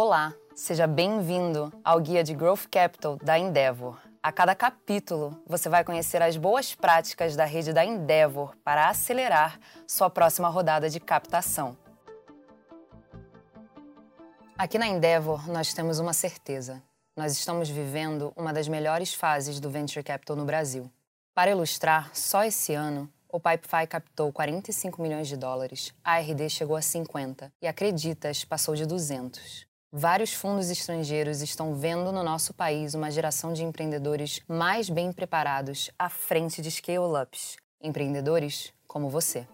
Olá, seja bem-vindo ao Guia de Growth Capital da Endeavor. A cada capítulo, você vai conhecer as boas práticas da rede da Endeavor para acelerar sua próxima rodada de captação. Aqui na Endeavor, nós temos uma certeza. Nós estamos vivendo uma das melhores fases do Venture Capital no Brasil. Para ilustrar, só esse ano, o Pipefy captou 45 milhões de dólares, a RD chegou a 50 e a Creditas passou de 200. Vários fundos estrangeiros estão vendo no nosso país uma geração de empreendedores mais bem preparados à frente de scale-ups, empreendedores como você.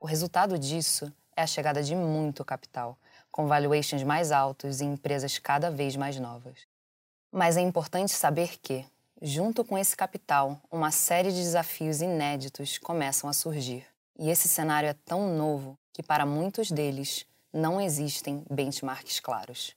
O resultado disso é a chegada de muito capital, com valuations mais altos e empresas cada vez mais novas. Mas é importante saber que, Junto com esse capital, uma série de desafios inéditos começam a surgir. E esse cenário é tão novo que, para muitos deles, não existem benchmarks claros.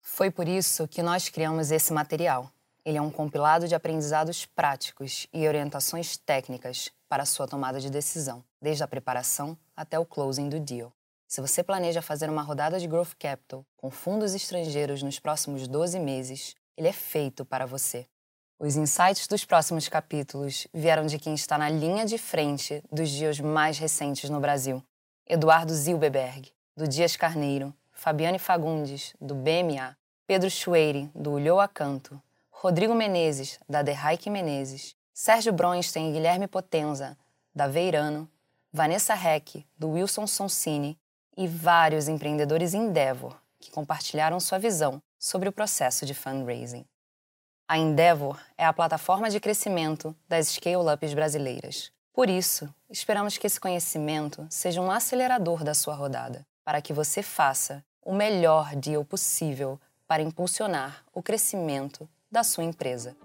Foi por isso que nós criamos esse material. Ele é um compilado de aprendizados práticos e orientações técnicas para sua tomada de decisão, desde a preparação até o closing do deal. Se você planeja fazer uma rodada de Growth Capital com fundos estrangeiros nos próximos 12 meses, ele é feito para você. Os insights dos próximos capítulos vieram de quem está na linha de frente dos dias mais recentes no Brasil. Eduardo Zilberberg, do Dias Carneiro, Fabiane Fagundes, do BMA, Pedro Schweire, do Ulhoa Canto, Rodrigo Menezes, da Derraik Menezes, Sérgio Bronstein e Guilherme Potenza, da Veirano, Vanessa Heck, do Wilson Sonsini e vários empreendedores Endeavor que compartilharam sua visão sobre o processo de fundraising. A Endeavor é a plataforma de crescimento das scale-ups brasileiras. Por isso, esperamos que esse conhecimento seja um acelerador da sua rodada, para que você faça o melhor deal possível para impulsionar o crescimento da sua empresa.